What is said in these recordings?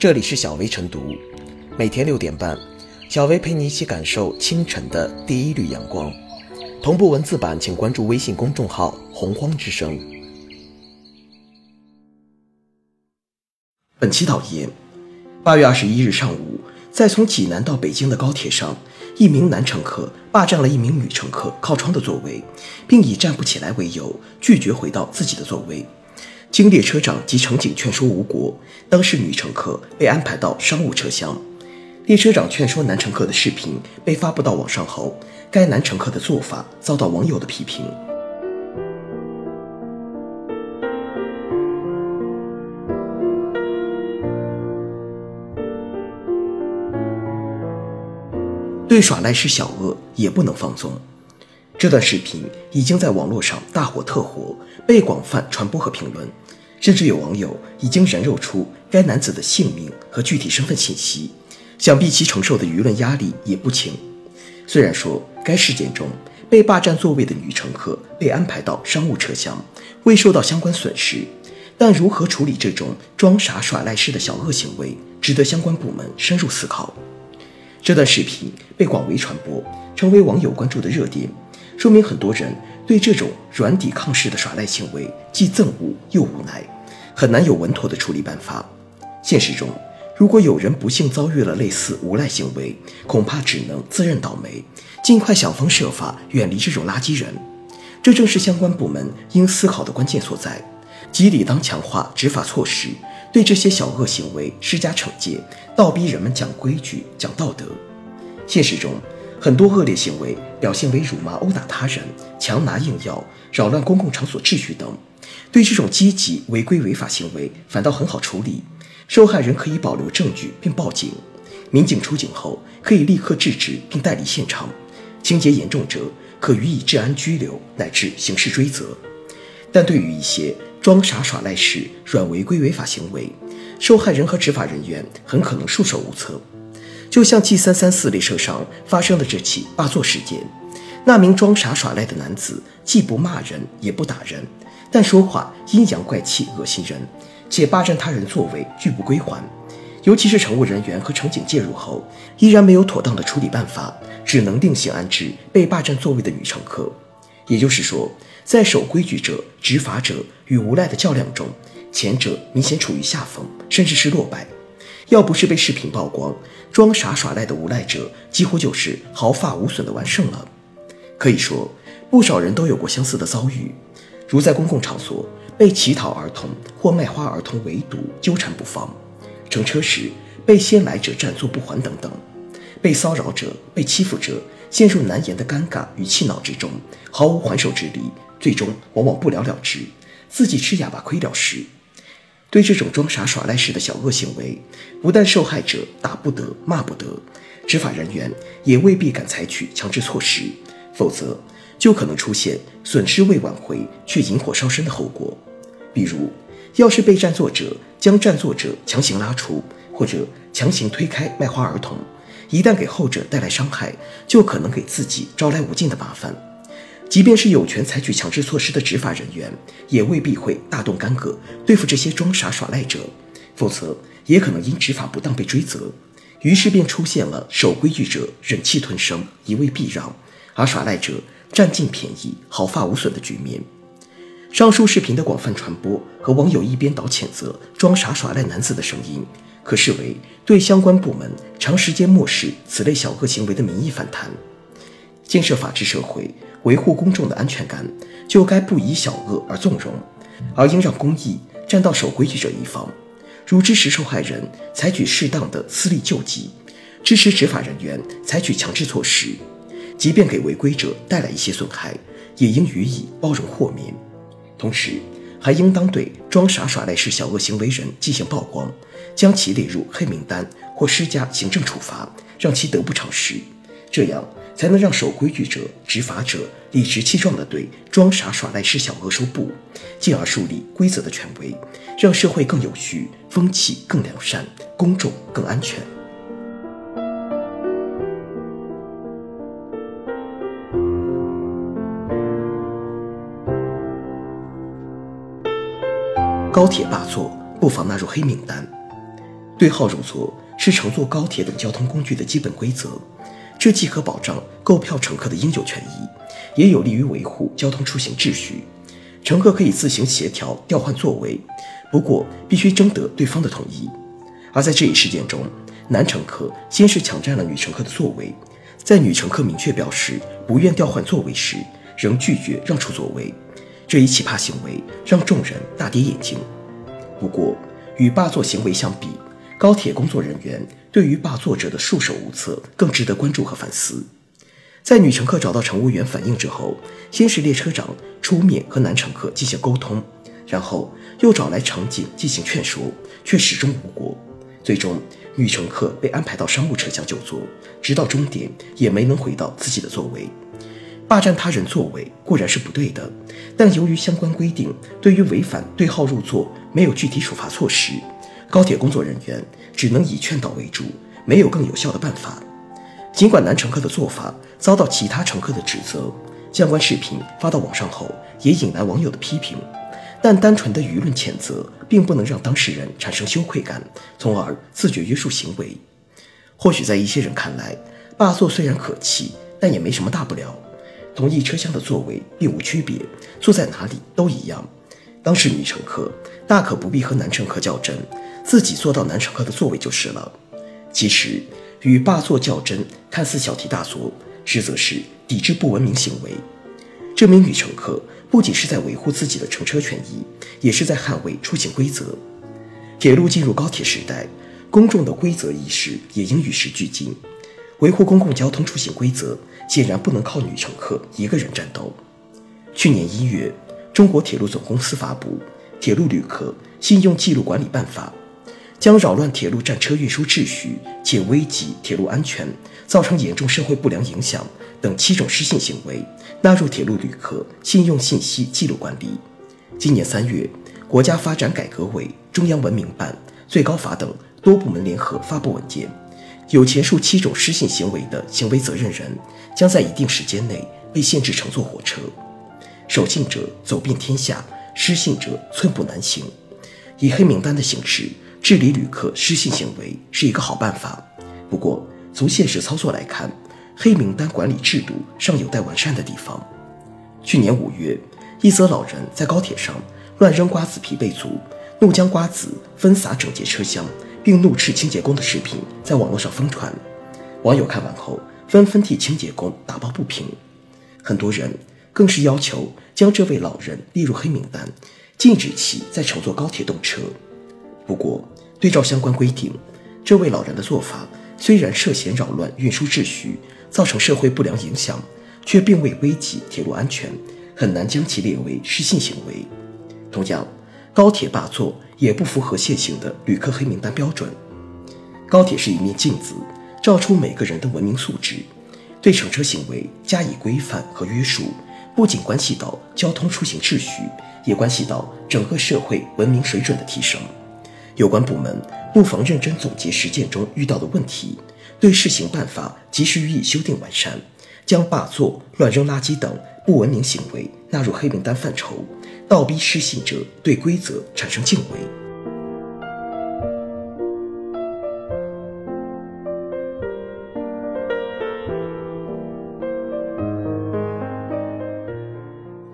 这里是小薇晨读，每天六点半，小薇陪你一起感受清晨的第一缕阳光。同步文字版，请关注微信公众号“洪荒之声”。本期导言：八月二十一日上午，在从济南到北京的高铁上，一名男乘客霸占了一名女乘客靠窗的座位，并以站不起来为由，拒绝回到自己的座位。经列车长及乘警劝说无果，当事女乘客被安排到商务车厢。列车长劝说男乘客的视频被发布到网上后，该男乘客的做法遭到网友的批评。对耍赖是小恶也不能放纵。这段视频已经在网络上大火特火，被广泛传播和评论，甚至有网友已经人肉出该男子的姓名和具体身份信息，想必其承受的舆论压力也不轻。虽然说该事件中被霸占座位的女乘客被安排到商务车厢，未受到相关损失，但如何处理这种装傻耍赖式的小恶行为，值得相关部门深入思考。这段视频被广为传播，成为网友关注的热点。说明很多人对这种软抵抗式的耍赖行为既憎恶又无奈，很难有稳妥的处理办法。现实中，如果有人不幸遭遇了类似无赖行为，恐怕只能自认倒霉，尽快想方设法远离这种垃圾人。这正是相关部门应思考的关键所在，即理当强化执法措施，对这些小恶行为施加惩戒，倒逼人们讲规矩、讲道德。现实中，很多恶劣行为表现为辱骂、殴打他人、强拿硬要、扰乱公共场所秩序等。对这种积极违规违法行为，反倒很好处理。受害人可以保留证据并报警，民警出警后可以立刻制止并带离现场。情节严重者可予以治安拘留乃至刑事追责。但对于一些装傻耍赖式软违规违法行为，受害人和执法人员很可能束手无策。就像 G 三三四列车上发生的这起霸座事件，那名装傻耍赖的男子既不骂人也不打人，但说话阴阳怪气、恶心人，且霸占他人座位拒不归还。尤其是乘务人员和乘警介入后，依然没有妥当的处理办法，只能另行安置被霸占座位的女乘客。也就是说，在守规矩者、执法者与无赖的较量中，前者明显处于下风，甚至是落败。要不是被视频曝光，装傻耍赖的无赖者几乎就是毫发无损的完胜了。可以说，不少人都有过相似的遭遇，如在公共场所被乞讨儿童或卖花儿童围堵纠缠不放，乘车时被先来者占座不还等等，被骚扰者、被欺负者陷入难言的尴尬与气恼之中，毫无还手之力，最终往往不了了之，自己吃哑巴亏了事。对这种装傻耍赖式的小恶行为，不但受害者打不得、骂不得，执法人员也未必敢采取强制措施，否则就可能出现损失未挽回却引火烧身的后果。比如，要是被占座者将占座者强行拉出，或者强行推开卖花儿童，一旦给后者带来伤害，就可能给自己招来无尽的麻烦。即便是有权采取强制措施的执法人员，也未必会大动干戈对付这些装傻耍赖者，否则也可能因执法不当被追责。于是便出现了守规矩者忍气吞声、一味避让，而耍赖者占尽便宜、毫发无损的局面。上述视频的广泛传播和网友一边倒谴责装傻耍赖男子的声音，可视为对相关部门长时间漠视此类小恶行为的民意反弹。建设法治社会。维护公众的安全感，就该不以小恶而纵容，而应让公益站到守规矩者一方。如支持受害人采取适当的私力救济，支持执法人员采取强制措施，即便给违规者带来一些损害，也应予以包容豁免。同时，还应当对装傻耍赖式小恶行为人进行曝光，将其列入黑名单或施加行政处罚，让其得不偿失。这样。才能让守规矩者、执法者理直气壮地对装傻耍赖式小恶说不，进而树立规则的权威，让社会更有序，风气更良善，公众更安全。高铁霸座不妨纳入黑名单。对号入座是乘坐高铁等交通工具的基本规则，这既可保障购票乘客的应有权益，也有利于维护交通出行秩序。乘客可以自行协调调换座位，不过必须征得对方的同意。而在这一事件中，男乘客先是抢占了女乘客的座位，在女乘客明确表示不愿调换座位时，仍拒绝让出座位。这一奇葩行为让众人大跌眼镜。不过，与霸座行为相比，高铁工作人员对于霸座者的束手无策更值得关注和反思。在女乘客找到乘务员反映之后，先是列车长出面和男乘客进行沟通，然后又找来乘警进行劝说，却始终无果。最终，女乘客被安排到商务车厢就坐，直到终点也没能回到自己的座位。霸占他人座位固然是不对的，但由于相关规定对于违反对号入座没有具体处罚措施，高铁工作人员只能以劝导为主，没有更有效的办法。尽管男乘客的做法遭到其他乘客的指责，相关视频发到网上后也引来网友的批评，但单纯的舆论谴责并不能让当事人产生羞愧感，从而自觉约束行为。或许在一些人看来，霸座虽然可气，但也没什么大不了。同一车厢的座位并无区别，坐在哪里都一样。当是女乘客，大可不必和男乘客较真，自己坐到男乘客的座位就是了。其实。与霸座较真，看似小题大做，实则是抵制不文明行为。这名女乘客不仅是在维护自己的乘车权益，也是在捍卫出行规则。铁路进入高铁时代，公众的规则意识也应与时俱进。维护公共交通出行规则，显然不能靠女乘客一个人战斗。去年一月，中国铁路总公司发布《铁路旅客信用记录管理办法》。将扰乱铁路战车运输秩序且危及铁路安全、造成严重社会不良影响等七种失信行为纳入铁路旅客信用信息记录管理。今年三月，国家发展改革委、中央文明办、最高法等多部门联合发布文件，有前述七种失信行为的行为责任人将在一定时间内被限制乘坐火车。守信者走遍天下，失信者寸步难行。以黑名单的形式。治理旅客失信行为是一个好办法，不过从现实操作来看，黑名单管理制度尚有待完善的地方。去年五月，一则老人在高铁上乱扔瓜子皮被阻，怒将瓜子分洒整节车厢，并怒斥清洁工的视频在网络上疯传，网友看完后纷纷替清洁工打抱不平，很多人更是要求将这位老人列入黑名单，禁止其再乘坐高铁动车。不过，对照相关规定，这位老人的做法虽然涉嫌扰乱运输秩序，造成社会不良影响，却并未危及铁路安全，很难将其列为失信行为。同样，高铁霸座也不符合现行的旅客黑名单标准。高铁是一面镜子，照出每个人的文明素质。对乘车行为加以规范和约束，不仅关系到交通出行秩序，也关系到整个社会文明水准的提升。有关部门不妨认真总结实践中遇到的问题，对试行办法及时予以修订完善，将霸座、乱扔垃圾等不文明行为纳入黑名单范畴，倒逼失信者对规则产生敬畏。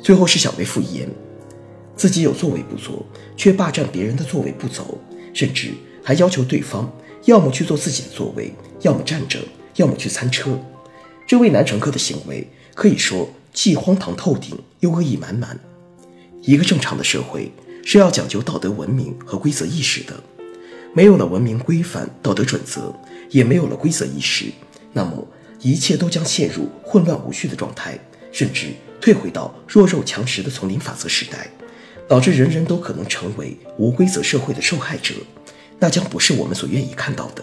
最后是小薇复言，自己有座位不坐，却霸占别人的座位不走。甚至还要求对方要么去坐自己的座位，要么站着，要么去餐车。这位男乘客的行为可以说既荒唐透顶，又恶意满满。一个正常的社会是要讲究道德文明和规则意识的，没有了文明规范、道德准则，也没有了规则意识，那么一切都将陷入混乱无序的状态，甚至退回到弱肉强食的丛林法则时代。导致人人都可能成为无规则社会的受害者，那将不是我们所愿意看到的。